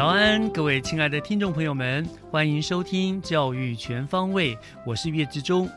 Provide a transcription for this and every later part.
早安，各位亲爱的听众朋友们，欢迎收听教育全方位，我是岳志忠。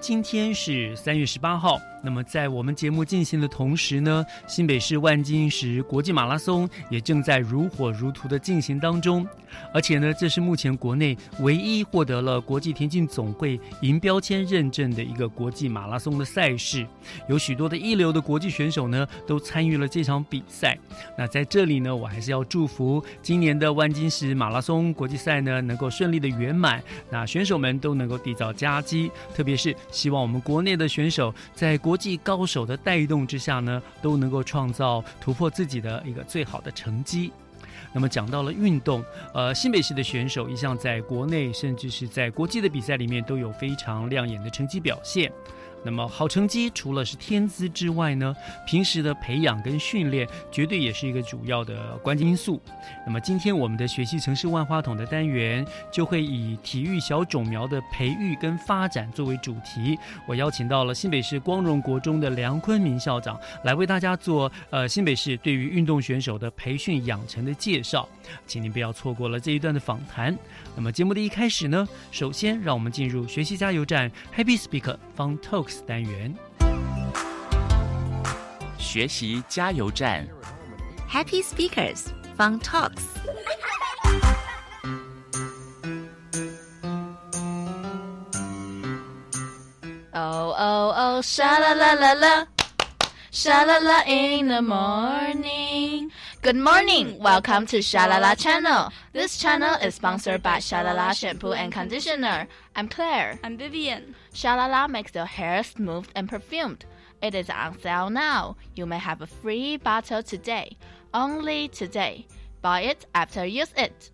今天是三月十八号。那么，在我们节目进行的同时呢，新北市万金石国际马拉松也正在如火如荼的进行当中。而且呢，这是目前国内唯一获得了国际田径总会银标签认证的一个国际马拉松的赛事。有许多的一流的国际选手呢，都参与了这场比赛。那在这里呢，我还是要祝福今年的万金石马拉松国际赛呢，能够顺利的圆满。那选手们都能够缔造佳绩，特别是希望我们国内的选手在国国际高手的带动之下呢，都能够创造突破自己的一个最好的成绩。那么讲到了运动，呃，新北市的选手一向在国内甚至是在国际的比赛里面都有非常亮眼的成绩表现。那么好成绩除了是天资之外呢，平时的培养跟训练绝对也是一个主要的关键因素。那么今天我们的学习城市万花筒的单元就会以体育小种苗的培育跟发展作为主题。我邀请到了新北市光荣国中的梁坤明校长来为大家做呃新北市对于运动选手的培训养成的介绍，请您不要错过了这一段的访谈。那么节目的一开始呢，首先让我们进入学习加油站 Happy Speak Fun Talk Talks 单元。学习加油站， Happy Speakers Fun Talks。 Oh, oh, oh, sha la la la la. Sha la la in the morning. Good morning. Welcome to Shalala channel. This channel is sponsored by Shalala shampoo and conditioner. I'm Claire. I'm Vivian. Shalala makes your hair smooth and perfumed. It is on sale now. You may have a free bottle today. Only today. Buy it after use it.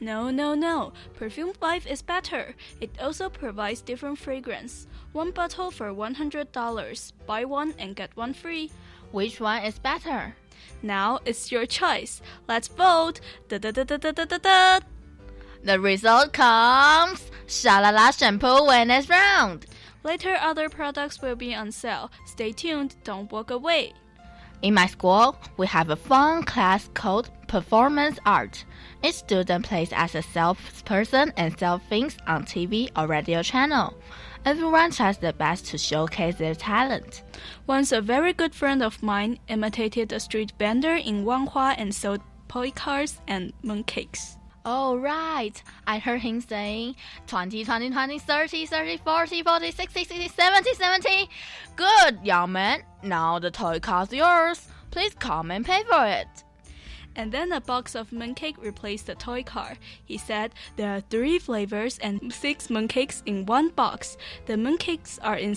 No, no, no. Perfume Life is better. It also provides different fragrance. One bottle for $100. Buy one and get one free. Which one is better? Now it's your choice. Let's vote. Da da da da da da da da. The result comes Shalala shampoo wins round. Later, other products will be on sale. Stay tuned. Don't walk away. In my school, we have a fun class called Performance Art. Each student plays as a salesperson and sells things on TV or radio channel. Everyone tries their best to showcase their talent. Once, a very good friend of mine imitated a street vendor in Wanghua and sold toy cars and mooncakes. Oh, right. I heard him saying 20, 20, 20, 30, 30, 40, 40, 60, 60, 70, 70. Good, young man. Now the toy car's yours. Please come and pay for it. And then a box of mooncake replaced the toy car. He said there are three flavors and six mooncakes in one box. The mooncakes are in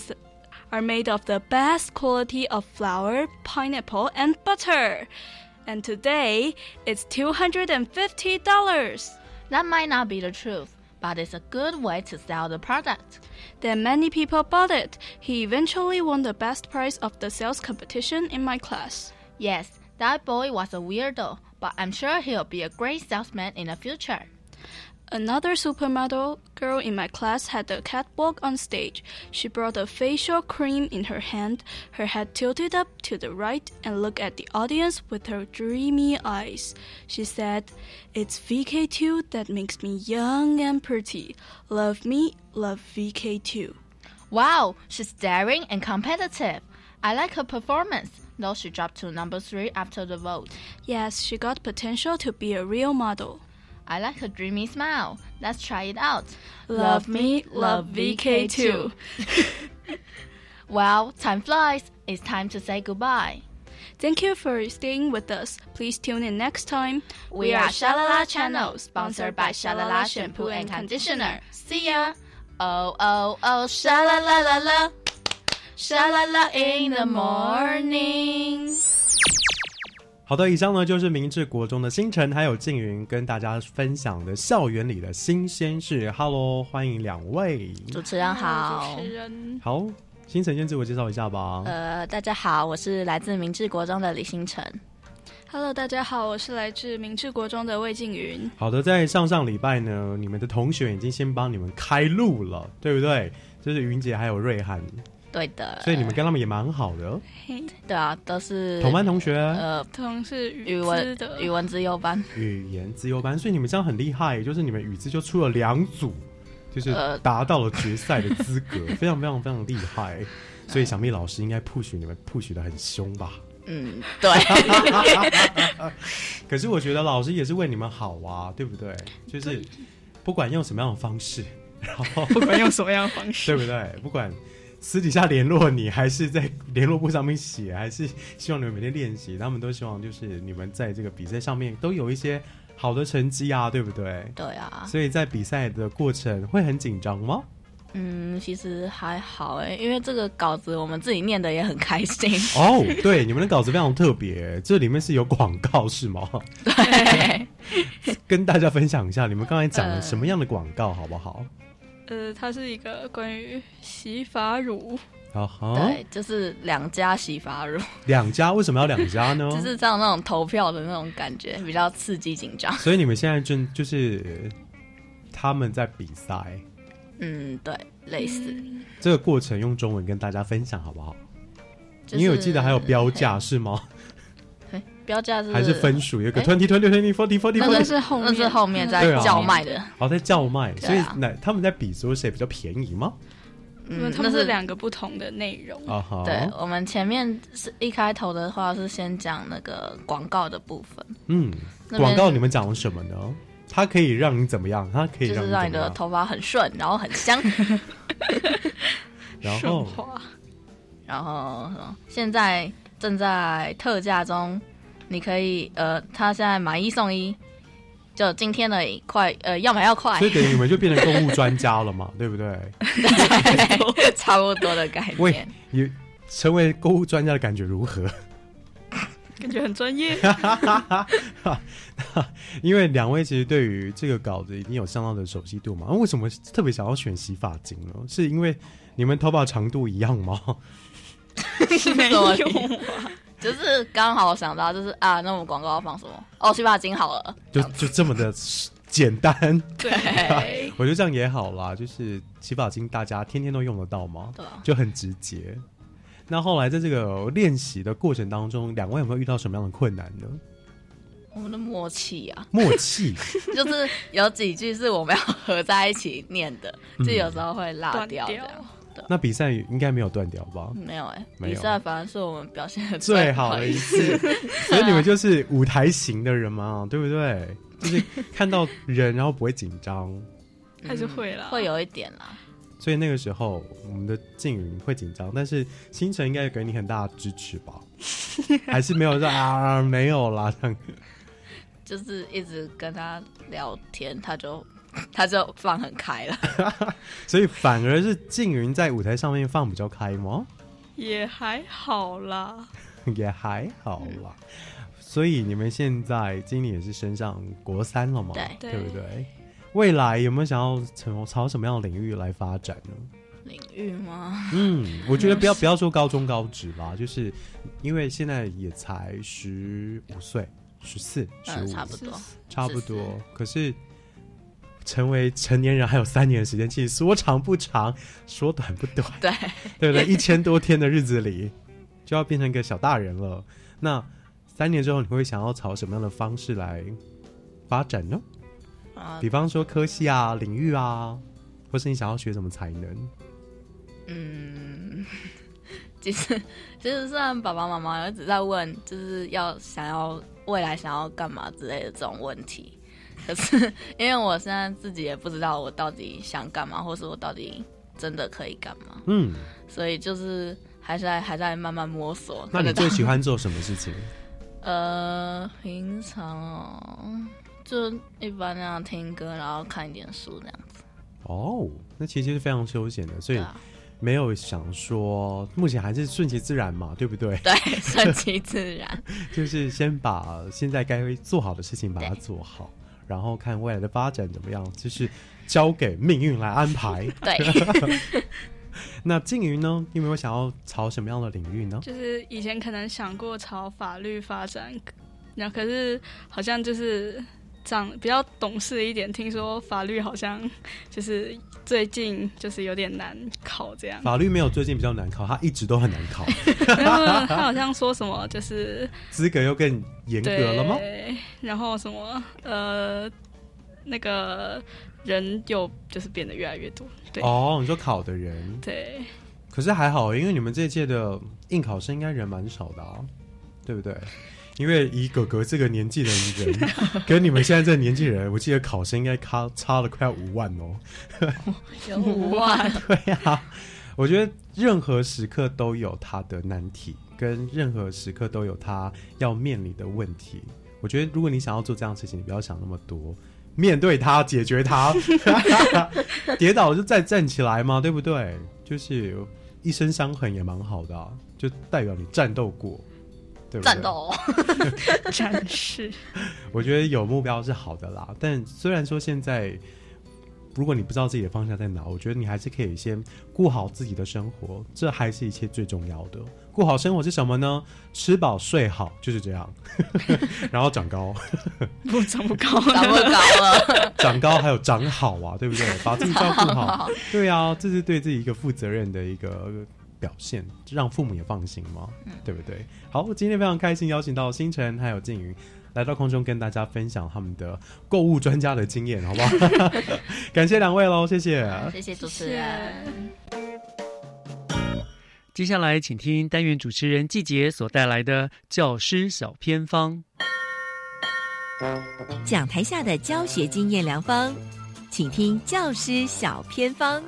are made of the best quality of flour, pineapple, and butter. And today it's two hundred and fifty dollars. That might not be the truth, but it's a good way to sell the product. Then many people bought it. He eventually won the best prize of the sales competition in my class. Yes, that boy was a weirdo, but I'm sure he'll be a great salesman in the future. Another supermodel girl in my class had the catwalk on stage. She brought a facial cream in her hand, her head tilted up to the right, and looked at the audience with her dreamy eyes. She said, It's VK2 that makes me young and pretty. Love me, love VK2. Wow, she's daring and competitive. I like her performance, though she dropped to number three after the vote. Yes, she got potential to be a real model. I like her dreamy smile. Let's try it out. Love me, love VK2. well, time flies. It's time to say goodbye. Thank you for staying with us. Please tune in next time. We are Shalala Channel, sponsored by Shalala Shampoo and Conditioner. See ya. Oh, oh, oh, shalala la la. Shalala in the morning. 好的，以上呢就是明治国中的星辰还有静云跟大家分享的校园里的新鲜事。Hello，欢迎两位。主持人好主。持人好，星辰先自我介绍一下吧。呃，大家好，我是来自明治国中的李星辰。，Hello，大家好，我是来自明治国中的魏静云。好的，在上上礼拜呢，你们的同学已经先帮你们开路了，对不对？就是云姐还有瑞涵，对的，所以你们跟他们也蛮好的，对啊，都是同班同学，呃同是语文的语文资优班。语言自由班，所以你们这样很厉害，就是你们语资就出了两组，就是呃达到了决赛的资格，非常非常非常厉害。所以想必老师应该 push 你们 push 的很凶吧？嗯，对，可是我觉得老师也是为你们好啊，对不对？就是不管用什么样的方式，然后不管用什么样的方式，对不对？不管私底下联络你，还是在联络簿上面写，还是希望你们每天练习，他们都希望就是你们在这个比赛上面都有一些好的成绩啊，对不对？对啊，所以在比赛的过程会很紧张吗？嗯，其实还好哎，因为这个稿子我们自己念的也很开心。哦，对，你们的稿子非常特别，这里面是有广告是吗？对，跟大家分享一下，你们刚才讲了呃什么样的广告，好不好？呃，它是一个关于洗发乳，啊哈，对，就是两家洗发乳，两家为什么要两家呢？就是这样那种投票的那种感觉，比较刺激紧张。所以你们现在正就是他们在比赛嗯，对，类似。这个过程，用中文跟大家分享好不好？就是你有记得还有标价是吗？嘿标价是还是分数？有一个哎 twenty twenty twenty forty forty 那是后面那是后面在叫卖的。好在叫卖，啊所以那他们在比说谁比较便宜吗？嗯，他们是两个不同的内容。啊，对，我们前面是一开头的话是先讲那个广告的部分，嗯，广告你们讲了什么呢？它可以让你怎么样？它可以就是让你的头发很顺，然后很香，然后顺滑，然后什么现在正在特价中，你可以呃，他现在买一送一，就今天而已，快呃要买要快所以，等于你们就变成购物专家了嘛，对不对？差不多的概喂念。，你成为购物专家的感觉如何？感觉很专业。因为两位其实对于这个稿子已经有相当的熟悉度嘛，那为什么特别想要选洗发精呢？是因为你们头发长度一样吗？没有有啊就是刚好想到，就是啊，那我们广告要放什么？哦，洗发精好了，就就这么的简单，对，我觉得这样也好啦。就是洗发精大家天天都用得到嘛，对啊就很直接。那后来在这个练习的过程当中，两位有没有遇到什么样的困难呢？我们的默契啊，默契，就是有几句是我们要合在一起念的，嗯就有时候会落掉掉这样。那比赛应该没有断掉吧？没有哎、比赛反而是我们表现的最好的一次，所以你们就是舞台型的人嘛，对不对？就是看到人，然后不会紧张，还是会啦，会有一点啦。所以那个时候我们的静云会紧张，但是星辰应该给你很大的支持吧？还是没有说啊，没有啦，这样就是一直跟他聊天，他就他就放很开了。所以反而是静云在舞台上面放比较开吗？也还好啦。也还好啦。所以你们现在经理也是升上国三了嘛？对对不对？未来有没有想要从朝什么样的领域来发展呢？领域吗？嗯，我觉得不要 不要说高中高职啦，就是因为现在也才十五岁、十四、十嗯，五，差不多。差不多。可是成为成年人还有三年的时间，其实说长不长，说短不短，对，对不对？一千多天的日子里，就要变成一个小大人了。那三年之后，你会想要朝什么样的方式来发展呢？啊比方说科系啊、领域啊，或是你想要学什么才能？嗯，其实其实虽然爸爸妈妈一直在问，就是要想要未来想要干嘛之类的这种问题，可是因为我现在自己也不知道我到底想干嘛，或是我到底真的可以干嘛，嗯，所以就是还是在还在慢慢摸索。那你最喜欢做什么事情？呃，平常哦，就一般那样听歌，然后看一点书这样子。哦，那其实是非常休闲的，所以没有想说，目前还是顺其自然嘛，对不对？对，顺其自然。就是先把现在该做好的事情把它做好，然后看未来的发展怎么样，就是交给命运来安排。对，那静瑜呢？你有没有想要朝什么样的领域呢？就是以前可能想过朝法律发展，然后可是好像就是长比较懂事一点，听说法律好像就是最近就是有点难考这样。法律没有最近比较难考，它一直都很难考，他好像说什么就是资格又更严格，了吗？对然后什么呃那个人又就是变得越来越多，对、哦，你说考的人，对。可是还好，因为你们这届的应考生应该人蛮少的啊，对不对？因为以哥哥这个年纪的人，跟你们现在这个年纪人，我记得考生应该差差了快要五万哦。有五万，对呀、我觉得任何时刻都有他的难题，跟任何时刻都有他要面临的问题。我觉得如果你想要做这样的事情，你不要想那么多，面对它，解决它，跌倒了就再站起来嘛，对不对？就是一身伤痕也蛮好的、啊，就代表你战斗过，对不对？战斗。战士，我觉得有目标是好的啦，但虽然说现在，如果你不知道自己的方向在哪，我觉得你还是可以先顾好自己的生活，这还是一切最重要的。顾好生活是什么呢？吃饱睡好，就是这样，然后长高，不长不高，长不高了，长高还有长好啊，对不对？把自己照顾好，对啊，这是对自己一个负责任的一个表现，让父母也放心嘛，对不对？好，今天非常开心邀请到星辰还有静云来到空中跟大家分享他们的购物专家的经验，好不好？感谢两位喽，谢谢。谢谢主持人。接下来，请听单元主持人季杰所带来的教师小偏方。讲台下的教学经验良方，请听教师小偏方。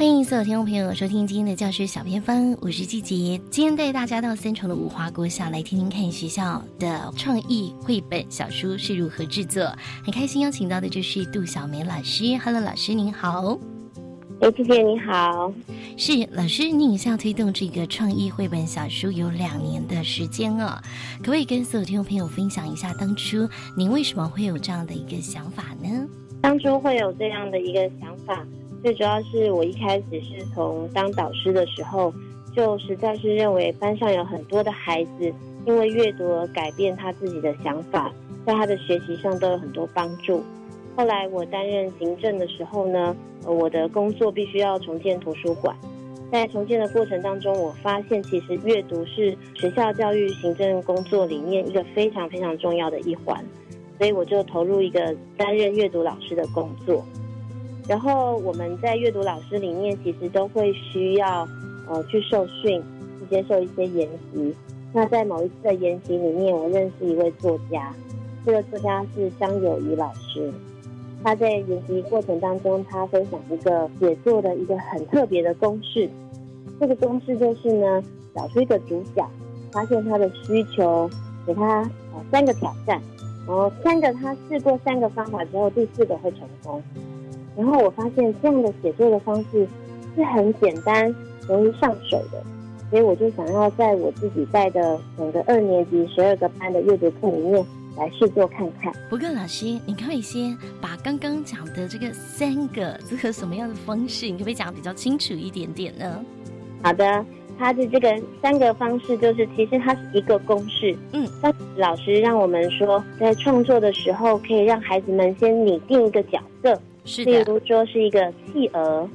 欢迎所有听众朋友收听今天的教师小偏方，我是季杰。今天带大家到三重的五华国小来听听看学校的创意绘本小书是如何制作。很开心邀请到的就是杜小梅老师，Hello，老师您好。哎，季姐你好。是老师，您向推动这个创意绘本小书有两年的时间哦，可不可以跟所有听众朋友分享一下当初您为什么会有这样的一个想法呢？当初会有这样的一个想法，最主要是我一开始是从当导师的时候，就实在是认为班上有很多的孩子因为阅读而改变他自己的想法，在他的学习上都有很多帮助。后来我担任行政的时候呢，我的工作必须要重建图书馆。在重建的过程当中，我发现其实阅读是学校教育行政工作里面一个非常非常重要的一环，所以我就投入一个担任阅读老师的工作。然后我们在阅读老师里面，其实都会需要呃去受训，去接受一些研习。那在某一次的研习里面，我认识一位作家，这个作家是张友谊老师。他在研习过程当中，他分享一个写作的一个很特别的公式。这个公式就是呢，找出一个主角，发现他的需求，给他呃三个挑战，然后三个他试过三个方法之后，第四个会成功。然后我发现这样的写作的方式是很简单、容易上手的，所以我就想要在我自己带的整个二年级十二个班的阅读课里面来试做看看。不过老师，你可以先把刚刚讲的这个三个这个什么样的方式，你可不可以讲得比较清楚一点点呢？好的，它的这个三个方式，就是其实它是一个公式。嗯，那老师让我们说，在创作的时候，可以让孩子们先拟定一个角色，是例如说是一个企鹅。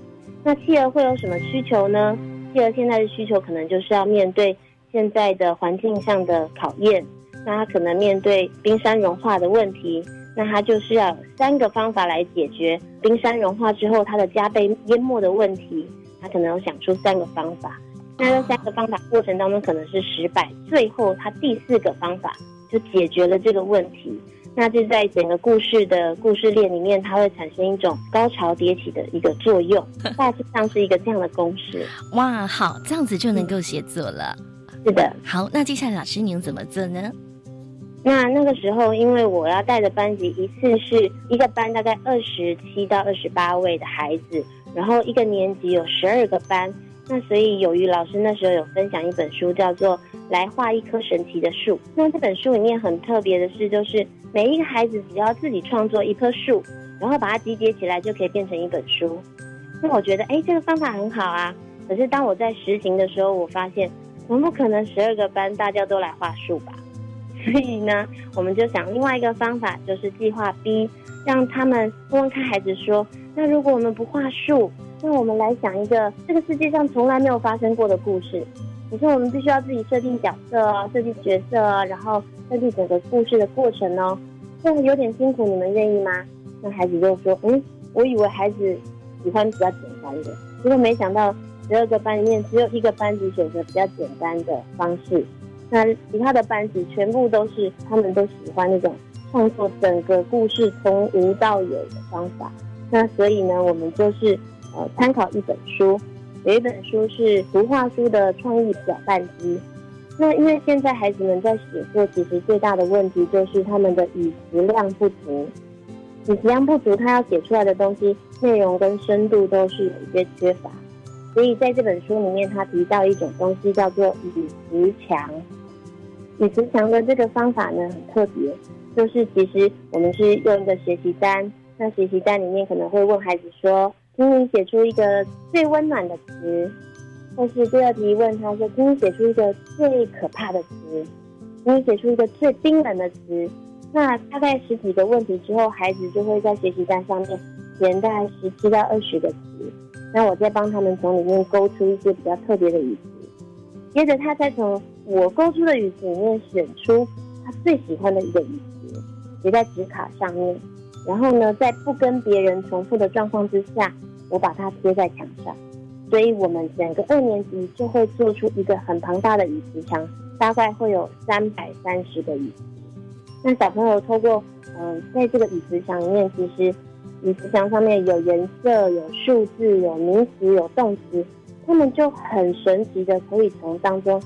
那企鹅会有什么需求呢？企鹅现在的需求可能就是要面对现在的环境上的考验，那它可能面对冰山融化的问题，那它就是要三个方法来解决冰山融化之后它的家被淹没的问题。它可能有想出三个方法，那这三个方法过程当中可能是失败，最后它第四个方法就解决了这个问题。那就在整个故事的故事链里面，它会产生一种高潮迭起的一个作用，大致上是一个这样的公式。哇，好，这样子就能够写作了。是的，好，那接下来老师您怎么做呢？那那个时候，因为我要带的班级一次是一个班大概二十七到二十八位的孩子，然后一个年级有十二个班，那所以由于老师那时候有分享一本书，叫做《来画一棵神奇的树》。那这本书里面很特别的是，就是每一个孩子只要自己创作一棵树，然后把它集结起来，就可以变成一本书。那我觉得，哎，这个方法很好啊。可是当我在实行的时候，我发现，我们不可能十二个班大家都来画树吧？所以呢，我们就想另外一个方法，就是计划 B，让他们问问看孩子说：那如果我们不画树，那我们来想一个这个世界上从来没有发生过的故事。可是我们必须要自己设定角色啊，设计角色啊，然后设计整个故事的过程哦。这样有点辛苦，你们愿意吗？那孩子就说：嗯，我以为孩子喜欢比较简单的，结果没想到十二个班里面只有一个班级选择比较简单的方式。那其他的班级全部都是，他们都喜欢那种创作整个故事从无到有的方法。那所以呢，我们就是呃参考一本书，有一本书是图画书的创意搅拌机。那因为现在孩子们在写作，其实最大的问题就是他们的语词量不足，语词量不足，他要写出来的东西内容跟深度都是有一些缺乏。所以在这本书里面，他提到一种东西叫做语词墙。语词墙的这个方法呢很特别，就是其实我们是用一个学习单，那学习单里面可能会问孩子说：“请你写出一个最温暖的词。”但是第二题问他说：“请你写出一个最可怕的词。”请你写出一个最冰冷的词。那大概十几个问题之后，孩子就会在学习单上面填大概十七到二十个词。那我再帮他们从里面勾出一些比较特别的语词，接着他再从我勾出的语词里面选出他最喜欢的一个语词，写在纸卡上面，然后呢，在不跟别人重复的状况之下，我把它贴在墙上。所以我们整个二年级就会做出一个很庞大的椅子墙，大概会有三百三十个椅子。那小朋友透过嗯，在这个椅子墙里面，其实椅子墙上面有颜色、有数字、有名词、有动词，他们就很神奇的可以从当中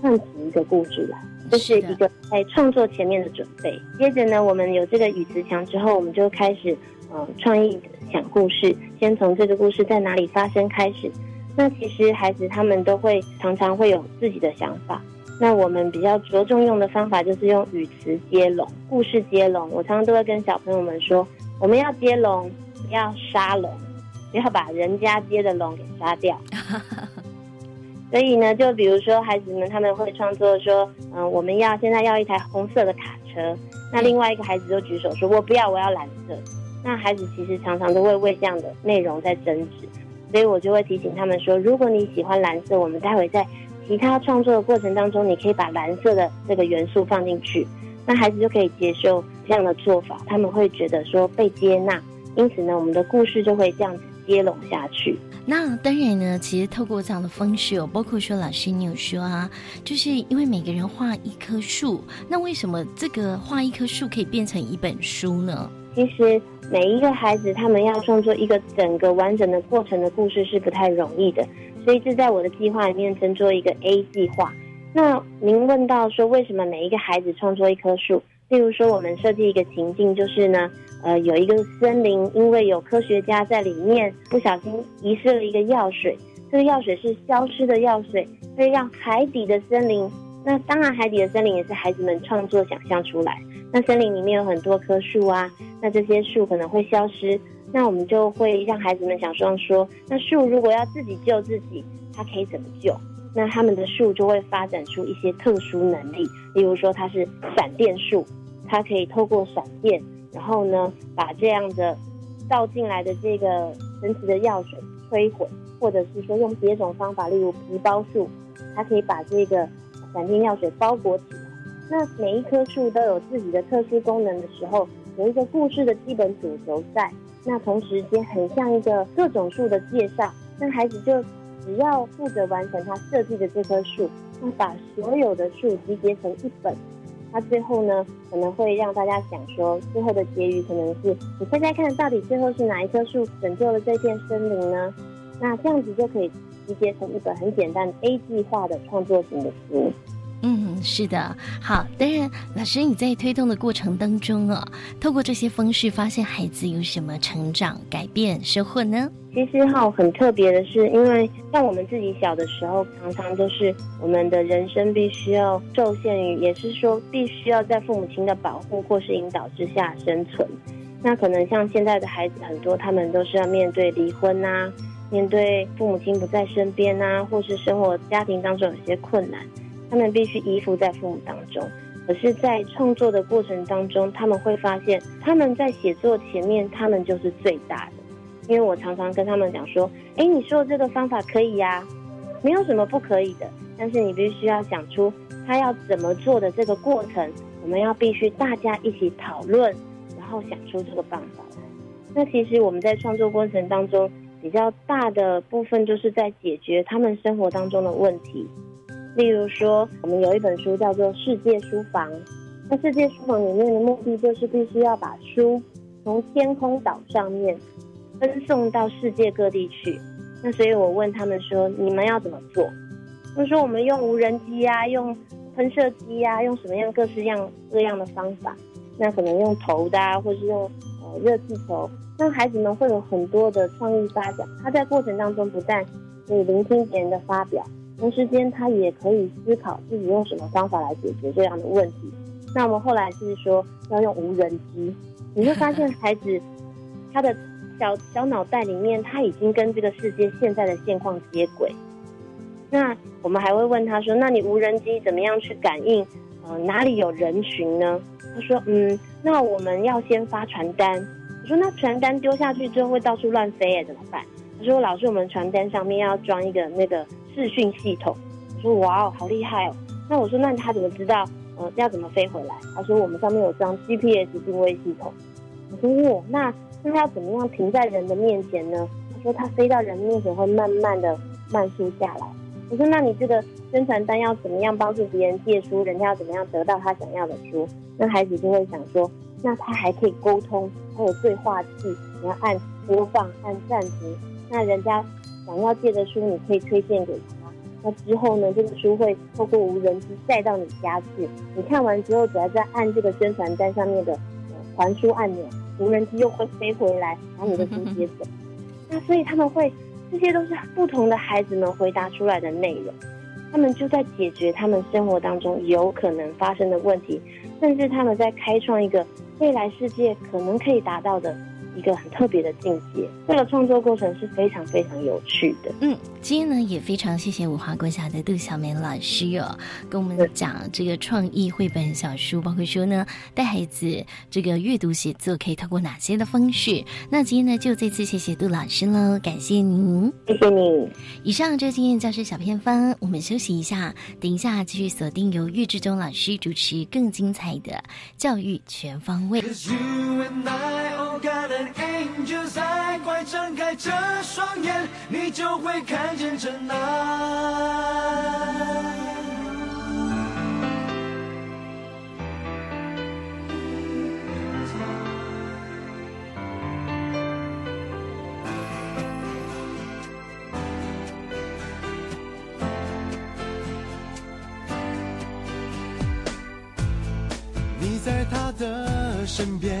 串起一个故事来，这是一个在创作前面的准备。接着呢，我们有这个语词墙之后，我们就开始嗯创意想故事，先从这个故事在哪里发生开始。那其实孩子他们都会常常会有自己的想法。那我们比较着重用的方法就是用语词接龙、故事接龙。我常常都会跟小朋友们说，我们要接龙，不要杀龙，不要把人家接的龙给杀掉。所以呢，就比如说孩子们他们会创作说，嗯，我们要现在要一台红色的卡车。那另外一个孩子就举手说，我不要，我要蓝色。那孩子其实常常都会为这样的内容在争执，所以我就会提醒他们说，如果你喜欢蓝色，我们待会在其他创作的过程当中，你可以把蓝色的这个元素放进去，那孩子就可以接受这样的做法，他们会觉得说被接纳，因此呢，我们的故事就会这样子接拢下去。那当然呢，其实透过这样的方式哦，包括说老师你有说啊，就是因为每个人画一棵树，那为什么这个画一棵树可以变成一本书呢？其实每一个孩子他们要创作一个整个完整的过程的故事是不太容易的，所以这在我的计划里面称作一个 A 计划。那您问到说为什么每一个孩子创作一棵树？例如说我们设计一个情境，就是呢，呃，有一个森林，因为有科学家在里面不小心遗失了一个药水，这个药水是消失的药水，会让海底的森林。那当然，海底的森林也是孩子们创作想象出来。那森林里面有很多棵树啊，那这些树可能会消失，那我们就会让孩子们想象说，那树如果要自己救自己，它可以怎么救？那他们的树就会发展出一些特殊能力，例如说它是闪电树，它可以透过闪电，然后呢把这样的倒进来的这个神奇的药水摧毁，或者是说用别种方法，例如皮包树，它可以把这个闪电药水包裹起来。那每一棵树都有自己的特殊功能的时候，有一个故事的基本主轴在。那同时间很像一个各种树的介绍，那孩子就只要负责完成他设计的这棵树，那把所有的树集结成一本，那最后呢可能会让大家想说，最后的结语可能是你猜猜看到底最后是哪一棵树拯救了这片森林呢？那这样子就可以集结成一本很简单 A 计划的创作型的书。是的，好。当然，老师你在推动的过程当中哦，透过这些方式，发现孩子有什么成长、改变、收获呢？其实哈，很特别的是，因为像我们自己小的时候，常常都是我们的人生必须要受限于，也是说必须要在父母亲的保护或是引导之下生存。那可能像现在的孩子很多，他们都是要面对离婚啊，面对父母亲不在身边啊，或是生活家庭当中有些困难。他们必须依附在父母当中，可是，在创作的过程当中，他们会发现，他们在写作前面，他们就是最大的。因为我常常跟他们讲说：“哎，你说的这个方法可以呀，没有什么不可以的。但是你必须要想出他要怎么做的这个过程，我们要必须大家一起讨论，然后想出这个办法来。那其实我们在创作过程当中，比较大的部分就是在解决他们生活当中的问题。”例如说，我们有一本书叫做《世界书房》，那《世界书房》里面的目的就是必须要把书从天空岛上面分送到世界各地去。那所以我问他们说：“你们要怎么做？”他们说：“我们用无人机啊，用喷射机啊，用什么样各式样各样的方法？那可能用投的啊，或是用呃热气球。那孩子们会有很多的创意发展。他在过程当中不但可以聆听别人的发表。”同时间，他也可以思考自己用什么方法来解决这样的问题。那我们后来就是说要用无人机，你会发现孩子他的小小脑袋里面，他已经跟这个世界现在的现况接轨。那我们还会问他说：“那你无人机怎么样去感应？呃，哪里有人群呢？”他说：“嗯，那我们要先发传单。”我说：“那传单丢下去之后会到处乱飞，哎，怎么办？”他说：“老师，我们传单上面要装一个那个。”视讯系统，我说哇哦，好厉害哦！那我说那他怎么知道呃要怎么飞回来？他说我们上面有装 GPS 定位系统。我说哇，那那要怎么样停在人的面前呢？他说他飞到人面前会慢慢的慢速下来。我说那你这个宣传单要怎么样帮助别人借书？人家要怎么样得到他想要的书？那孩子就会想说，那他还可以沟通，还有对话器，你要按播放，按暂停，那人家。想要借的书，你可以推荐给他。那之后呢，这个书会透过无人机带到你家去。你看完之后，只要再按这个宣传单上面的还书按钮，无人机又会飞回来，把你的书 接走。那所以他们会，这些都是不同的孩子们回答出来的内容。他们就在解决他们生活当中有可能发生的问题，甚至他们在开创一个未来世界可能可以达到的。一个很特别的境界，这个创作过程是非常非常有趣的。嗯，今天呢也非常谢谢五华国小的杜小梅老师哦，跟我们讲这个创意绘本小书，包括说呢带孩子这个阅读写作可以透过哪些的方式。那今天呢就再次谢谢杜老师喽，感谢您，谢谢你。以上就是今天教师小偏方，我们休息一下，等一下继续锁定由岳志忠老师主持更精彩的教育全方位。Angel 在，快睁开这双眼，你就会看见真爱。你在他的身边。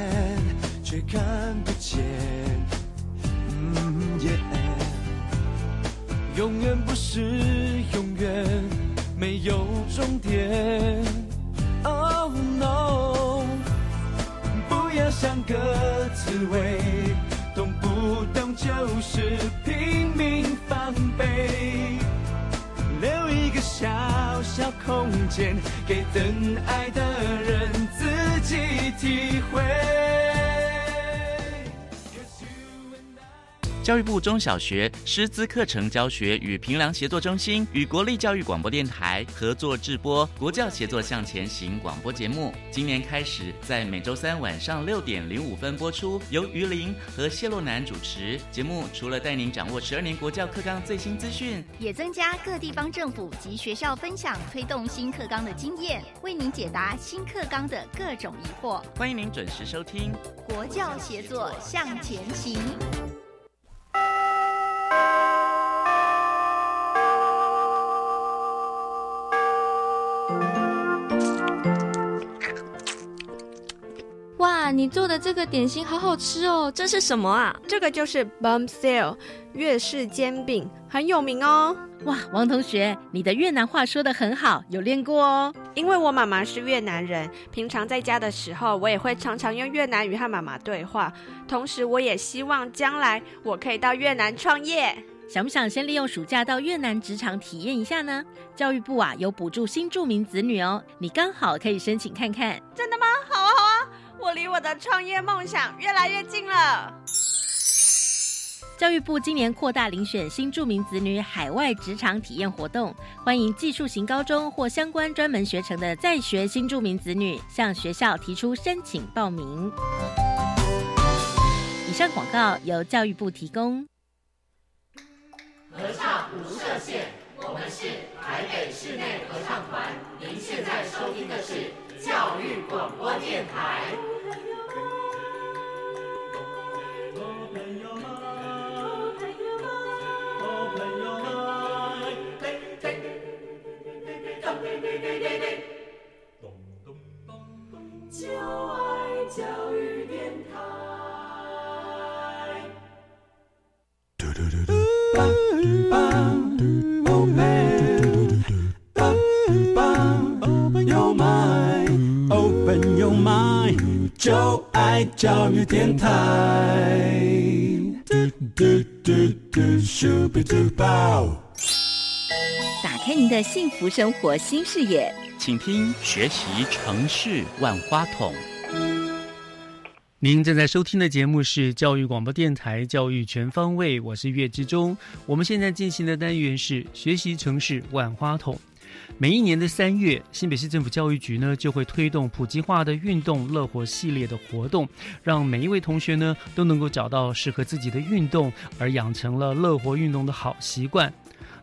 教育部中小学师资课程教学与评量协作中心与国立教育广播电台合作制播《国教协作向前行》广播节目，今年开始在每周三晚上六点零五分播出，由于林和谢洛南主持。节目除了带您掌握十二年国教课纲最新资讯，也增加各地方政府及学校分享推动新课纲的经验，为您解答新课纲的各种疑惑。欢迎您准时收听《国教协作向前行》。哇，你做的这个点心好好吃哦！这是什么啊？这个就是 bomb sale 越式煎饼，很有名哦。哇，王同学，你的越南话说的很好，有练过哦。因为我妈妈是越南人，平常在家的时候，我也会常常用越南语和妈妈对话。同时，我也希望将来我可以到越南创业。想不想先利用暑假到越南职场体验一下呢？教育部啊有补助新住民子女哦，你刚好可以申请看看。真的吗？好啊，好啊，我离我的创业梦想越来越近了。教育部今年扩大遴选新住民子女海外职场体验活动，欢迎技术型高中或相关专门学程的在学新住民子女向学校提出申请报名。以上广告由教育部提供。合唱无设限，我们是台北室内合唱团。您现在收听的是教育广播电台。就爱教育电台。Open your mind, open your mind，就爱教育电台。打开您的幸福生活新视野，请听学习城市万花筒。您正在收听的节目是教育广播电台《教育全方位》，我是岳志忠。我们现在进行的单元是学习城市万花筒。每一年的三月，新北市政府教育局呢就会推动普及化的运动乐活系列的活动，让每一位同学呢都能够找到适合自己的运动，而养成了乐活运动的好习惯。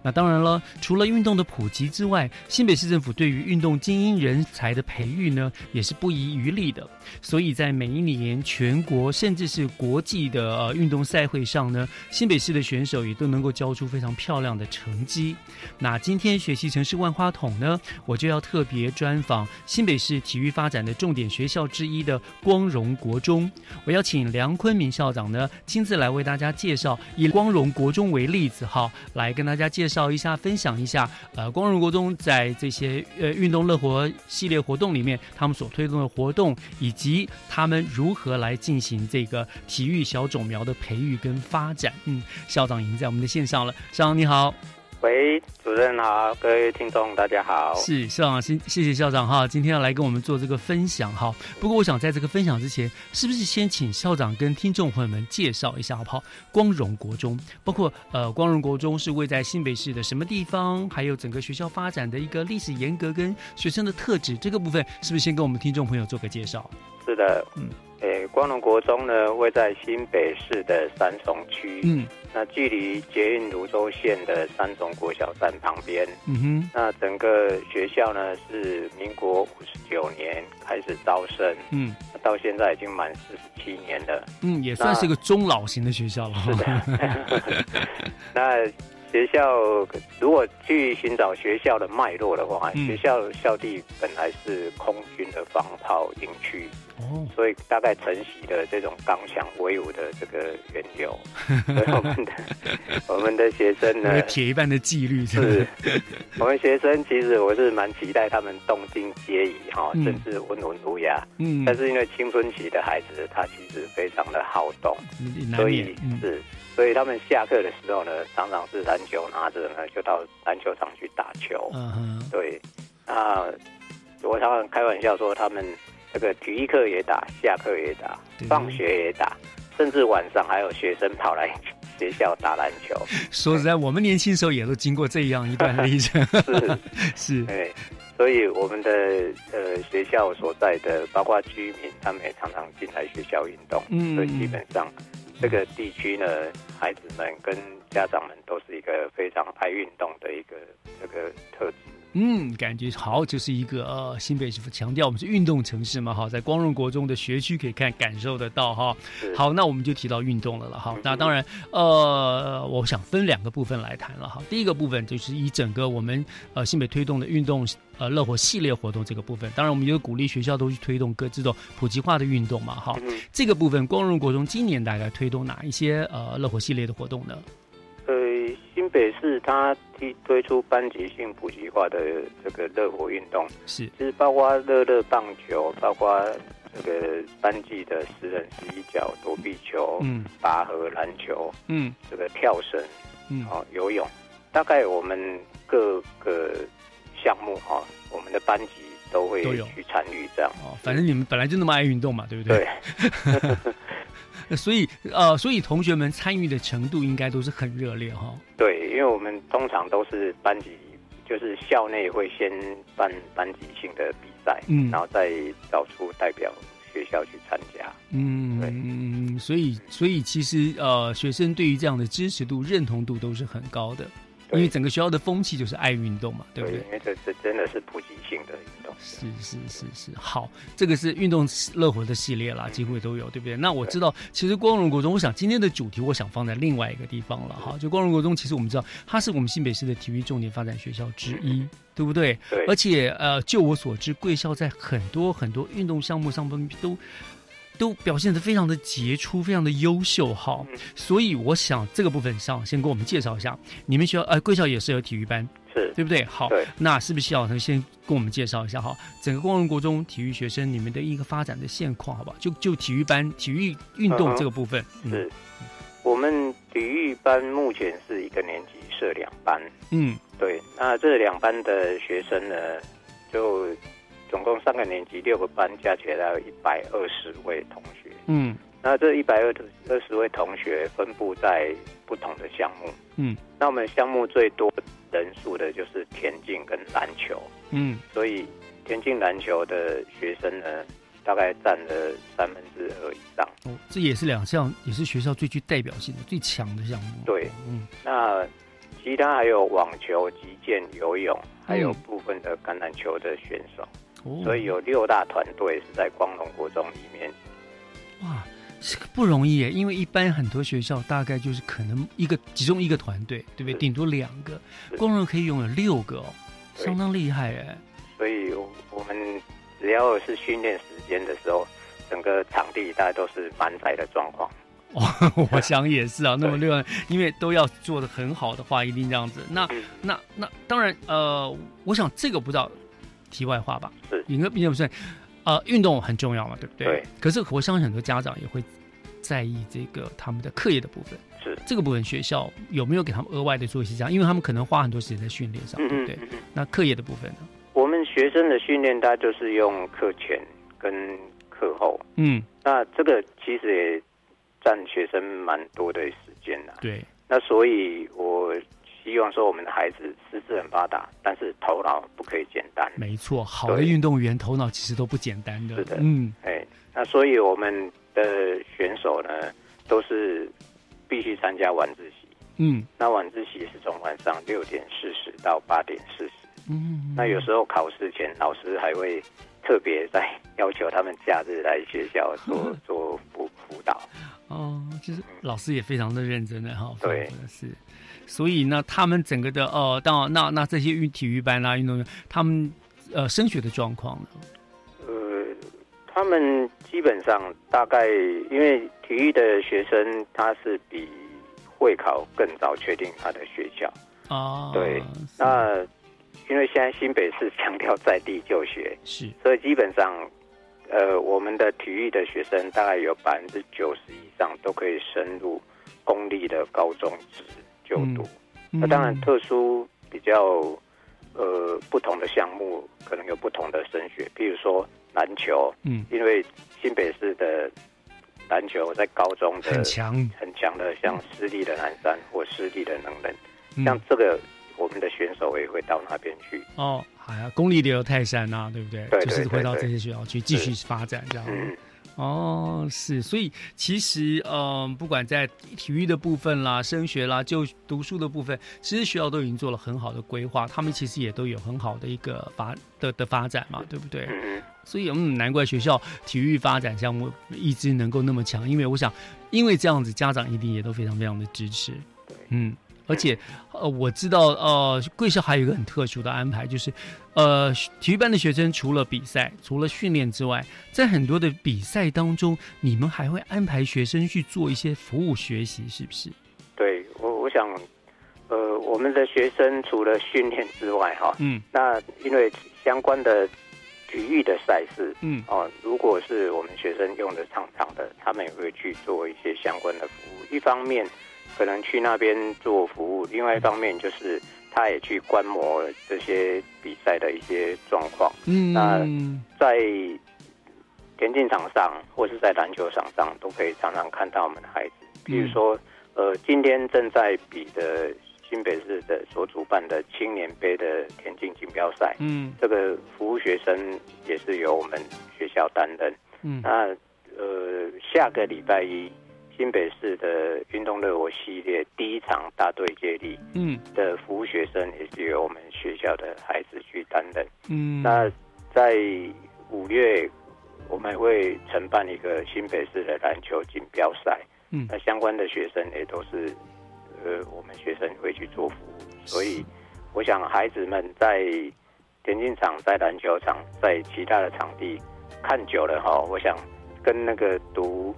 那当然了，除了运动的普及之外，新北市政府对于运动精英人才的培育呢，也是不遗余力的。所以在每一年全国甚至是国际的呃运动赛会上呢，新北市的选手也都能够交出非常漂亮的成绩。那今天学习城市万花筒呢，我就要特别专访新北市体育发展的重点学校之一的光荣国中。我要请梁坤明校长呢，亲自来为大家介绍，以光荣国中为例子哈，来跟大家介绍一下、分享一下，呃，光荣国中在这些呃运动乐活系列活动里面，他们所推动的活动，以及他们如何来进行这个体育小种苗的培育跟发展。嗯，校长已经在我们的线上了，校长你好。喂，主任好，各位听众大家好。是校长，谢谢谢校长哈，今天要来跟我们做这个分享哈。不过我想在这个分享之前，是不是先请校长跟听众朋友们介绍一下好不好？光荣国中，包括呃，光荣国中是位在新北市的什么地方？还有整个学校发展的一个历史严格跟学生的特质，这个部分是不是先跟我们听众朋友做个介绍？是的，嗯。诶，光荣国中呢，位在新北市的三重区，嗯，那距离捷运泸州线的三重国小站旁边，嗯哼，那整个学校呢是民国五十九年开始招生，嗯，到现在已经满四十七年了，嗯，也算是个中老型的学校了，是的。那学校如果去寻找学校的脉络的话，学校校地本来是空军的防炮营区。哦，所以大概承袭的这种刚强威武的这个源流，所以我们的我们的学生呢，铁一般的纪律是。我们学生其实我是蛮期待他们动静皆宜哈，甚至温文儒雅。嗯，但是因为青春期的孩子他其实非常的好动，所以是，所以他们下课的时候呢，常常是篮球拿着呢就到篮球场去打球。嗯哼，对。啊，我常常开玩笑说，他们这个体育课也打，下课也打，放学也打，甚至晚上还有学生跑来学校打篮球。说实在，我们年轻时候也都经过这样一段历程。是 是，对，所以我们的呃学校所在的，包括居民，他们也常常进来学校运动。嗯，所以基本上这个地区呢，孩子们跟家长们都是一个非常爱运动的一个这个特质。嗯，感觉好，就是一个呃，新北市强调我们是运动城市嘛，哈，在光荣国中的学区可以看感受得到哈。好，那我们就提到运动了了哈。那当然，呃，我想分两个部分来谈了哈。第一个部分就是以整个我们呃新北推动的运动呃乐活系列活动这个部分，当然我们也鼓励学校都去推动各这种普及化的运动嘛，哈。这个部分光荣国中今年大概推动哪一些呃乐活系列的活动呢？呃，新北市它推推出班级性普及化的这个热火运动，是，就是包括热热棒球，包括这个班级的十人十一脚躲避球，嗯，拔河篮球，嗯，这个跳绳，嗯，哦，游泳，大概我们各个项目哈，我们的班级都会去参与这样。哦，反正你们本来就那么爱运动嘛，对不对？对。所以呃，所以同学们参与的程度应该都是很热烈哈。对，因为我们通常都是班级，就是校内会先办班级性的比赛，嗯，然后再找出代表学校去参加。嗯，对，所以所以其实呃，学生对于这样的支持度、认同度都是很高的，因为整个学校的风气就是爱运动嘛，对不对？因为这这真的是普及性的运动。是是是是，好，这个是运动乐活的系列啦，几乎都有，对不对？那我知道，其实光荣国中，我想今天的主题，我想放在另外一个地方了哈。就光荣国中，其实我们知道，它是我们新北市的体育重点发展学校之一，对不对？对。而且呃，就我所知，贵校在很多很多运动项目上面都都表现的非常的杰出，非常的优秀哈。所以我想这个部分上，先给我们介绍一下，你们学校呃，贵校也是有体育班。是对不对？好，那是不是校长先跟我们介绍一下哈？整个光荣国中体育学生你们的一个发展的现况，好不好？就就体育班、体育运动这个部分，是我们体育班目前是一个年级设两班，嗯，对。那这两班的学生呢，就总共三个年级六个班，加起来有一百二十位同学，嗯。那这一百二二十位同学分布在不同的项目，嗯。那我们项目最多。人数的就是田径跟篮球，嗯，所以田径篮球的学生呢，大概占了三分之二以上。哦，这也是两项，也是学校最具代表性的、最强的项目。对，嗯，那其他还有网球、击剑、游泳，还有部分的橄榄球的选手。哦，所以有六大团队是在光荣国中里面。哇！这个不容易耶，因为一般很多学校大概就是可能一个集中一个团队，对不对？顶多两个，光荣可以拥有六个哦，相当厉害哎。所以我们只要是训练时间的时候，整个场地大概都是满载的状况。哦，我想也是啊。那么六个，因为都要做的很好的话，一定这样子。那那那当然，呃，我想这个不知道题外话吧？是，应该毕竟不是。呃，运动很重要嘛，对不对？对。可是我相信很多家长也会在意这个他们的课业的部分。是。这个部分学校有没有给他们额外的做一些这样？因为他们可能花很多时间在训练上，对不对？那课业的部分呢？我们学生的训练，大家就是用课前跟课后。嗯。那这个其实也占学生蛮多的时间的。对。那所以我。希望说我们的孩子四肢很发达，但是头脑不可以简单。没错，好的运动员头脑其实都不简单的。是的，嗯，哎，那所以我们的选手呢，都是必须参加晚自习。嗯，那晚自习是从晚上六点四十到八点四十。嗯，那有时候考试前，老师还会特别在要求他们假日来学校做 做辅辅导。哦，就是老师也非常的认真的哈。对，是。所以呢，他们整个的呃，到那那这些运体育班啦、运动员，他们呃升学的状况呢？呃，他们基本上大概因为体育的学生，他是比会考更早确定他的学校啊。对，那因为现在新北市强调在地就学，是，所以基本上呃，我们的体育的学生大概有百分之九十以上都可以升入公立的高中职。就读，那当然特殊比较呃不同的项目可能有不同的升学，譬如说篮球，嗯，因为新北市的篮球在高中的很强。很强的，像私立的南山或私立的能人，嗯。像这个我们的选手也会到那边去。哦，好呀，公立的有泰山呐、对不对？对对就是会到这些学校去继续发展这样。哦，是，所以其实，嗯、不管在体育的部分啦、升学啦、就读书的部分，其实学校都已经做了很好的规划，他们其实也都有很好的一个发的的发展嘛，对不对？所以，嗯，难怪学校体育发展项目一直能够那么强，因为我想，因为这样子，家长一定也都非常非常的支持。嗯，而且，呃，我知道，呃，贵校还有一个很特殊的安排，就是，呃，体育班的学生除了比赛、除了训练之外，在很多的比赛当中，你们还会安排学生去做一些服务学习，是不是？对我，我想，呃，我们的学生除了训练之外，哈，嗯，那因为相关的体育的赛事，嗯，哦，如果是我们学生用的场场的，他们也会去做一些相关的服务。一方面可能去那边做服务，另外一方面就是他也去观摩这些比赛的一些状况。嗯，那在田径场上或是在篮球场上，都可以常常看到我们的孩子。比如说，呃，今天正在比的新北市的所主办的青年杯的田径锦标赛，嗯，这个服务学生也是由我们学校担任。嗯那呃，下个礼拜一，新北市的运动乐活系列第一场大队接力，嗯的服务学生也是由我们学校的孩子去担任。嗯，那在五月，我们会承办一个新北市的篮球锦标赛。嗯那相关的学生也都是，呃，我们学生会去做服务。所以，我想孩子们在田径场、在篮球场、在其他的场地看久了哈，我想跟那个读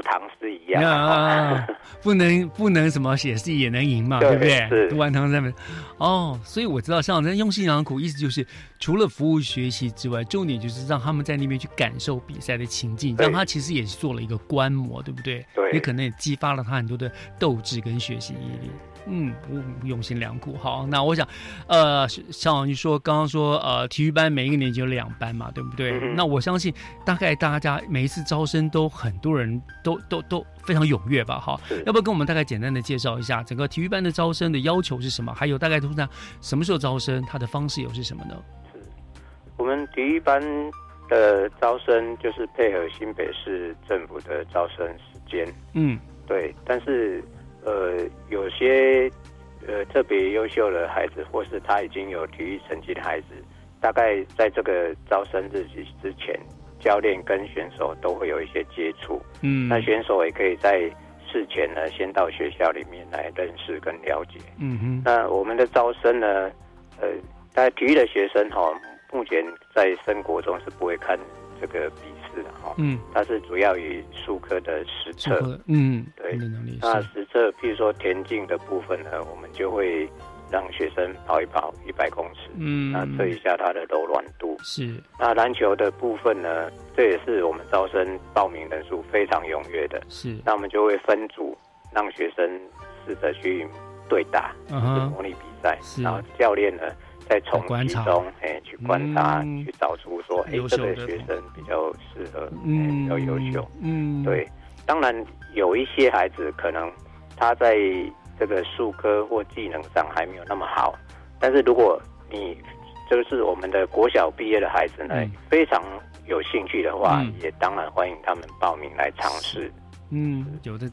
读唐诗一样啊。啊，不能不能什么写诗也能赢嘛，对对不对？是读完唐三本，哦，所以我知道像人用心良苦，意思就是除了服务学习之外，重点就是让他们在那边去感受比赛的情境，让他其实也是做了一个观摩，对不对？对也可能也激发了他很多的斗志跟学习毅力。嗯，我用心良苦。好，那我想，呃，像你说刚刚说，呃，体育班每一个年级有两班嘛，对不对？嗯那我相信，大概大家每一次招生都很多人都都都非常踊跃吧？哈，要不要跟我们大概简单的介绍一下整个体育班的招生的要求是什么？还有大概通常什么时候招生，它的方式又是什么呢？我们体育班的招生就是配合新北市政府的招生时间，嗯对，但是呃，有些呃特别优秀的孩子，或是他已经有体育成绩的孩子，大概在这个招生日期之前，教练跟选手都会有一些接触。嗯那选手也可以在事前呢，先到学校里面来认识跟了解。嗯哼，那我们的招生呢，呃，在体育的学生哈、目前在升国中是不会看这个笔试的哈、嗯，它是主要以数科的实测。嗯，对那是实测，譬如说田径的部分呢，我们就会让学生跑一跑一百公尺，嗯那测一下它的柔软度。是那篮球的部分呢，这也是我们招生报名人数非常踊跃的。是，那我们就会分组，让学生试着去对打，就是嗯哼模拟比赛。然后教练呢，再从观察。其中哎去观察，嗯。去找出说，哎这个学。生比较适合，嗯比较优秀。嗯，对，当然有一些孩子可能他在这个数科或技能上还没有那么好，但是如果你就是我们的国小毕业的孩子呢，嗯。非常有兴趣的话，嗯。也当然欢迎他们报名来尝试。嗯，有的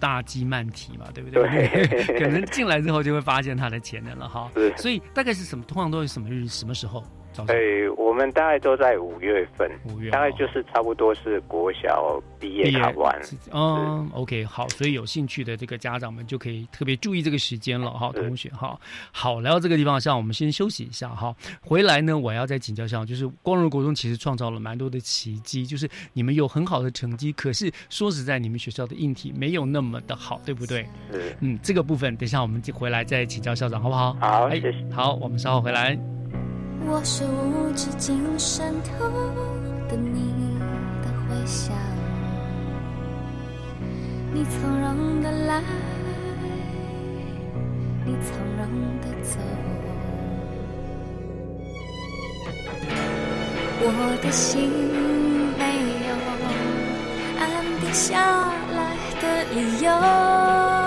大鸡慢蹄嘛，对不对？对 可能进来之后就会发现他的潜能了哈。所以大概是什么？通常都是什么日？什么时候招生？对，我们大概都在五月份，五月大概就是差不多是国小毕业考完。嗯，OK，好，所以有兴趣的这个家长们就可以特别注意这个时间了哈，同学哈。好，来到这个地方像，我们先休息一下哈。回来呢，我要再请教一下，就是光荣国中其实创造了蛮多的奇迹，就是你们有很好的成绩，可是说实在，你们学校的硬体没有那么的好，对不对？是，嗯，这个部分等一下我们就回来再请教校长，好不好？哎好谢谢好，我们稍后回来。我是无止境渗透的你的回响你从容的来你从容的走。我的心没有安定下来的理由。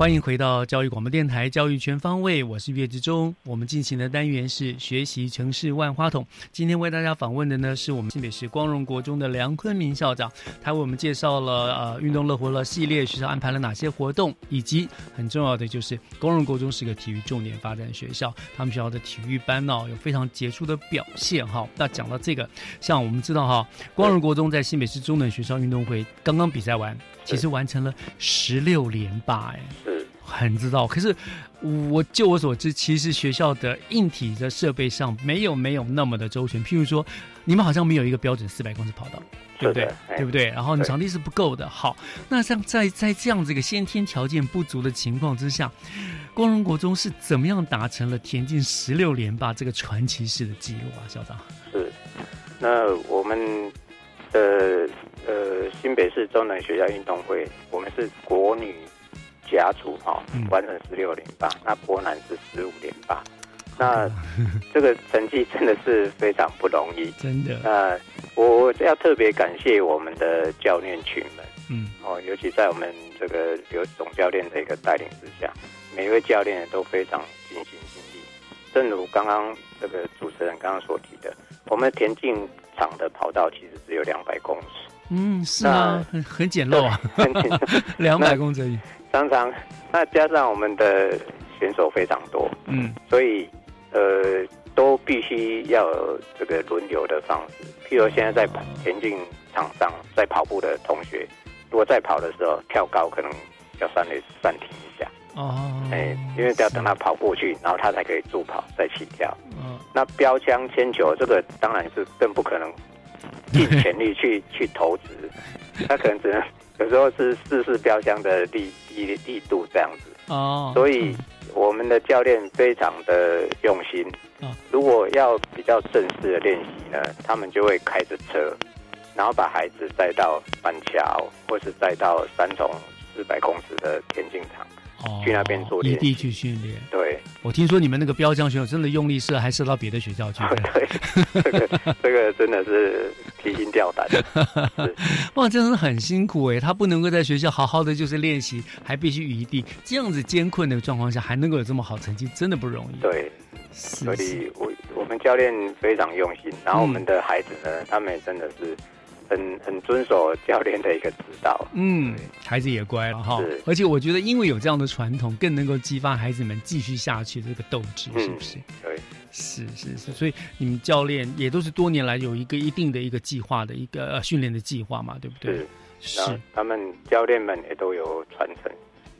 欢迎回到教育广播电台《教育全方位》，我是岳志忠。我们进行的单元是学习城市万花筒。今天为大家访问的呢，是我们新北市光荣国中的梁坤明校长，他为我们介绍了呃运动乐活乐系列学校安排了哪些活动，以及很重要的就是光荣国中是个体育重点发展学校，他们学校的体育班呢、有非常杰出的表现哈。那讲到这个，像我们知道哈，光荣国中在新北市中等学校运动会刚刚比赛完，其实完成了十六连霸哎。很知道，可是我就我所知，其实学校的硬体的设备上没有没有那么的周全。譬如说，你们好像没有一个标准四百公尺跑道，对不对对不对？然后你场地是不够的。好，那像在在这样子一个先天条件不足的情况之下，光荣国中是怎么样达成了田径十六连霸这个传奇式的记录啊？校长，是，那我们呃呃新北市中南学校运动会，我们是国女甲组哈、嗯。完成十六连霸，那波兰是十五连霸，那这个成绩真的是非常不容易。真的，那我我要特别感谢我们的教练群们嗯，哦，尤其在我们这个刘总教练的一个带领之下，每一位教练都非常尽心尽力。正如刚刚这个主持人刚刚所提的，我们田径场的跑道其实只有两百公尺，嗯，是啊，很很简陋啊，两百公尺而已，常常那加上我们的选手非常多，嗯，所以呃都必须要有这个轮流的方式。譬如现在在田径场上在跑步的同学，如果在跑的时候跳高，可能要稍微暂停一下。哦，哎，因为要等他跑过去，然后他才可以助跑再起跳。嗯，那标枪铅球这个当然是更不可能尽全力去 去投掷，他可能只能有时候是试试标枪的力力力度这样子。哦，所以我们的教练非常的用心。嗯如果要比较正式的练习呢，他们就会开着车，然后把孩子带到板桥，或是带到三重四百公尺的田径场，哦去那边做异地。去训练。对，我听说你们那个标枪选手真的用力射，还射到别的学校去。这个这个真的是提心吊胆。哇，真的是很辛苦哎！他不能够在学校好好的就是练习，还必须异地，这样子艰困的状况下，还能够有这么好成绩，真的不容易。对，所以我我们教练非常用心，然后我们的孩子呢，他们也真的是很很遵守教练的一个指导。嗯，孩子也乖了哈是。而且我觉得，因为有这样的传统，更能够激发孩子们继续下去的这个斗志，是不是？对，是是是。所以你们教练也都是多年来有一个一定的一个计划的一个呃训练的计划嘛，对不对？是，是他们教练们也都有传承。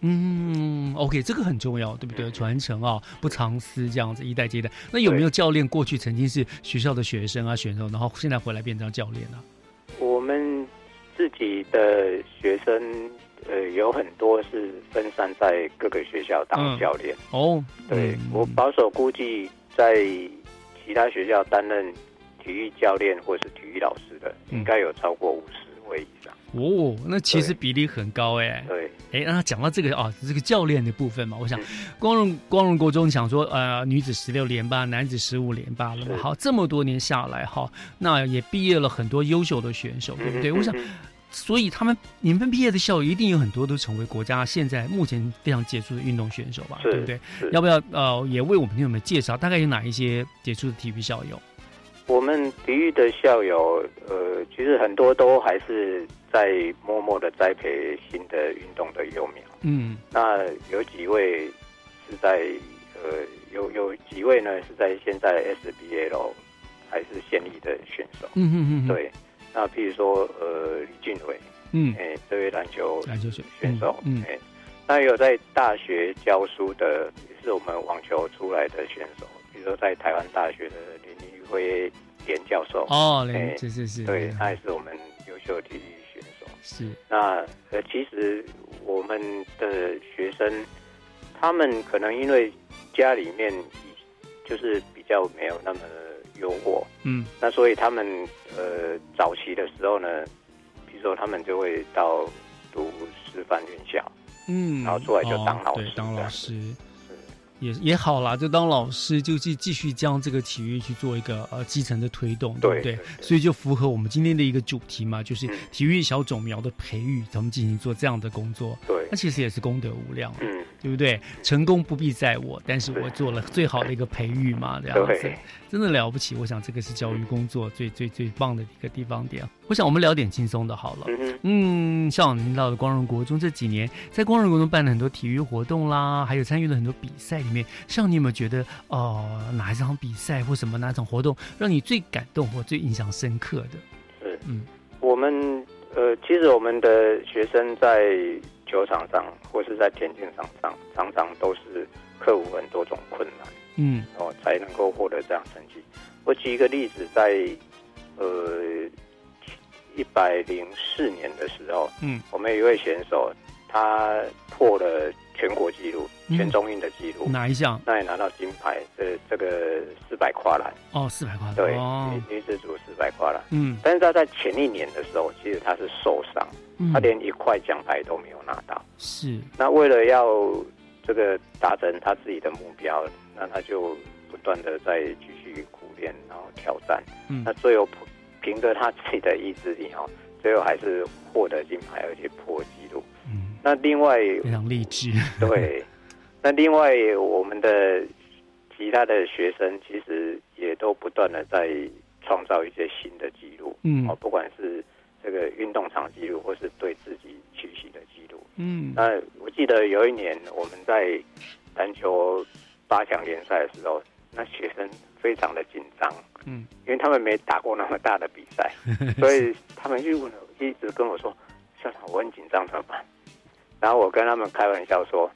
嗯，OK，这个很重要，对不对？传承啊，不藏私，这样子一代接一代。那有没有教练过去曾经是学校的学生啊、选手，然后现在回来变成教练呢、我们自己的学生，呃，有很多是分散在各个学校当教练。哦，对、嗯。我保守估计，在其他学校担任体育教练或是体育老师的，应该有超过五十位以上。哦，那其实比例很高哎。对，哎，那讲到这个啊，这个教练的部分嘛，我想光荣光荣国中想说，呃，女子十六连霸，男子十五连霸了嘛。好，这么多年下来哈，那也毕业了很多优秀的选手，对不对？嗯我想。所以他们你们毕业的校友一定有很多都成为国家现在目前非常杰出的运动选手吧，对不对？要不要呃也为我们听友们介绍大概有哪一些杰出的体育校友？我们体育的校友，呃，其实很多都还是在默默的栽培新的运动的幼苗。嗯那有几位是在呃，有有几位呢是在现在 SBL 还是现役的选手。嗯嗯嗯，对。那譬如说，呃，李俊伟，嗯哎、这位篮球篮球选选手，嗯哎、那有在大学教书的，也是我们网球出来的选手，比如说在台湾大学的辉连教授，哦，连哎是是是，对，他也是我们优秀体育选手。是。那呃，其实我们的学生，他们可能因为家里面就是比较没有那么优渥，嗯，那所以他们呃早期的时候呢，比如说他们就会到读师范院校，嗯，然后出来就当老师哦对，当老师也也好啦，就当老师就继继续将这个体育去做一个呃基层的推动，对不对？所以就符合我们今天的一个主题嘛，就是嗯体育小种苗的培育，咱们进行做这样的工作。对那其实也是功德无量，嗯，对不对？成功不必在我，但是我做了最好的一个培育嘛，这样子，真的了不起。我想这个是教育工作最最最棒的一个地方点。我想我们聊点轻松的好了。嗯哼嗯，像您到的光荣国中这几年，在光荣国中办了很多体育活动啦，还有参与了很多比赛里面，像你有没有觉得哦、呃哪一场比赛或什么哪场活动让你最感动或最印象深刻的？是，嗯，我们呃，其实我们的学生在球场上或是在田径场上，常常都是克服很多种困难，嗯哦，才能够获得这样成绩。我举一个例子，在呃一百零四年的时候，嗯，我们有一位选手，他破了全国纪录，嗯全中运的纪录，哪一项？那也拿到金牌，这这个四百跨栏，哦，四百块。对，哦，女女子组四百跨栏。嗯但是他在前一年的时候，其实他是受伤，嗯他连一块奖牌都没有拿到。是，那为了要这个达成他自己的目标，那他就不断的在继续苦练，然后挑战。嗯那最后凭着他自己的意志力哦，最后还是获得金牌，而且破纪录。嗯，那另外非常励志。对，那另外我们的其他的学生其实也都不断的在创造一些新的记录，嗯哦，不管是这个运动场记录，或是对自己取习的记录。嗯那我记得有一年我们在篮球八强联赛的时候，那学生非常的紧张，嗯，因为他们没打过那么大的比赛，所以他们就问了，一直跟我说，校长我很紧张怎么办？然后我跟他们开玩笑说，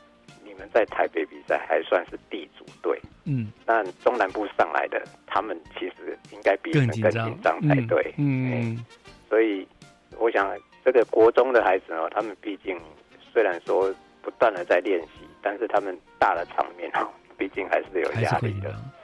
你们在台北比赛还算是地主队，嗯，那中南部上来的，他们其实应该比你们更紧张。才对，嗯，所以我想这个国中的孩子呢，他们毕竟虽然说不断的在练习，但是他们大的场面哦，毕竟还是有压力的，是。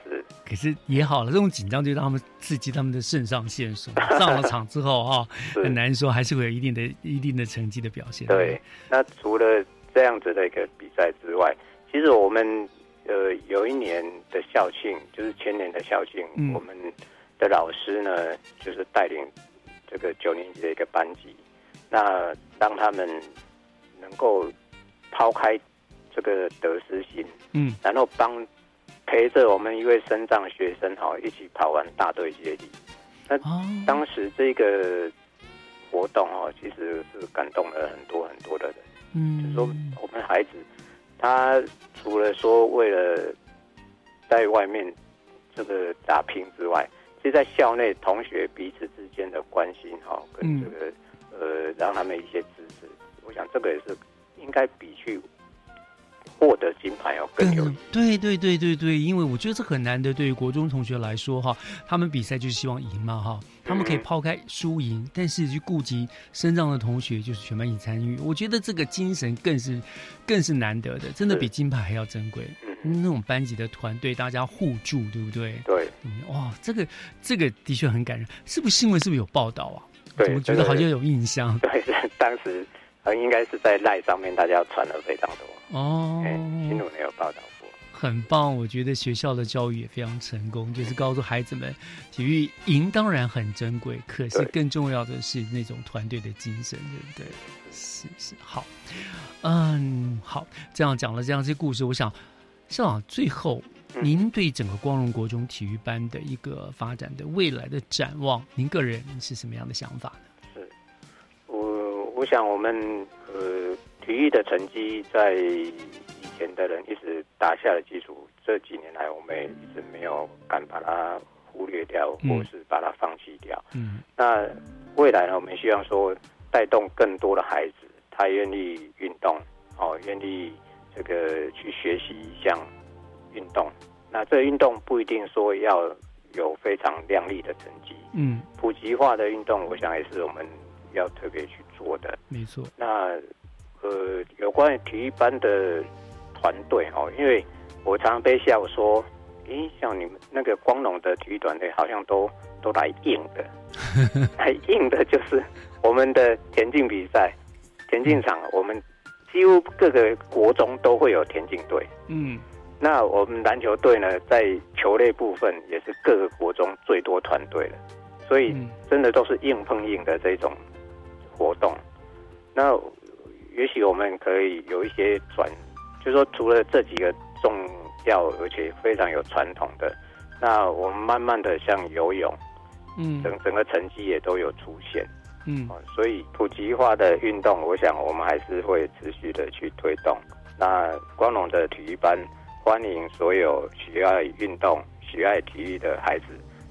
可是也好了，这种紧张就让他们刺激他们的肾上腺素，上了场之后啊，很难说还是会有一定的一定的成绩的表现。对，那除了这样子的一个比赛之外，其实我们呃有一年的校庆，就是前年的校庆，嗯。我们的老师呢，就是带领这个九年级的一个班级，那让他们能够抛开这个得失心，嗯，然后帮陪着我们一位身障学生哈一起跑完大队接力。那当时这个活动哦，其实是感动了很多很多的人。嗯，就是说我们孩子他除了说为了在外面这个打拼之外，其实在校内同学彼此之间的关心哈，跟这个、呃让他们一些支持，我想这个也是应该比去获得金牌要更有意义。对对对对对，因为我觉得这很难得，对于国中同学来说哈，他们比赛就是希望赢嘛哈，他们可以抛开输赢，但是去顾及身障的同学就是全班一起参与，我觉得这个精神更是更是难得的，真的比金牌还要珍贵。那种班级的团队，大家互助，对不对？对，嗯，哇，这个这个的确很感人，是不是新闻是不是有报道啊？对怎么觉得好像有印象？对，当时呃应该是在赖上面大家传了非常多哦，新闻也有报道过。很棒，我觉得学校的教育也非常成功，就是告诉孩子们，体育赢当然很珍贵，可是更重要的是那种团队的精神，对不对？是是好，嗯，好，这样讲了这样些故事，我想校长最后，您对整个光荣国中体育班的一个发展的未来的展望，您个人是什么样的想法呢？我我想我们呃体育的成绩在以前的人一直打下的基础，这几年来我们也一直没有敢把它忽略掉，嗯或是把它放弃掉。嗯那未来呢，我们希望说带动更多的孩子，他愿意运动，哦，愿意这个去学习一项运动。那这个运动不一定说要有非常亮丽的成绩，嗯，普及化的运动，我想也是我们要特别去做的。没错。那呃，有关于体育班的团队哦，因为我常常被笑说，诶，像你们那个光荣的体育团队，好像都都来硬的，来硬的就是我们的田径比赛，田径场，我们几乎各个国中都会有田径队。嗯，那我们篮球队呢，在球类部分也是各个国中最多团队的，所以真的都是硬碰硬的这种活动。那也许我们可以有一些转，就是说除了这几个重要而且非常有传统的，那我们慢慢的像游泳，嗯，整整个成绩也都有出现。嗯，所以普及化的运动，我想我们还是会持续的去推动。那光荣的体育班欢迎所有喜爱运动、喜爱体育的孩子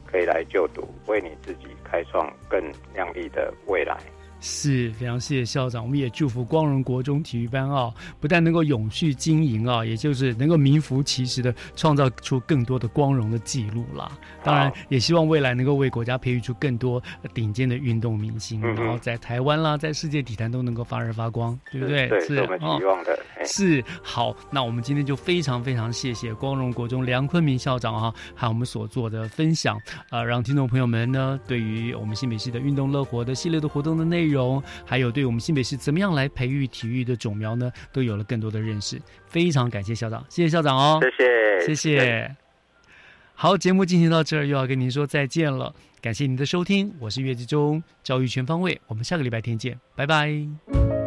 可以来就读，为你自己开创更亮丽的未来。是非常谢谢校长，我们也祝福光荣国中体育班啊，不但能够永续经营啊，也就是能够名副其实的创造出更多的光荣的记录啦。当然，也希望未来能够为国家培育出更多顶尖的运动明星，嗯然后在台湾啦，在世界体坛都能够发热发光，对不对？对，是我们希望的。哦、是好，那我们今天就非常非常谢谢光荣国中梁坤明校长啊，还有我们所做的分享啊、呃，让听众朋友们呢，对于我们新北市的运动乐活的系列的活动的内容。容，还有对我们新北市怎么样来培育体育的种苗呢，都有了更多的认识。非常感谢校长，谢谢校长哦，谢谢，谢谢。好，节目进行到这儿，又要跟您说再见了。感谢您的收听，我是岳志忠，教育全方位，我们下个礼拜天见，拜拜。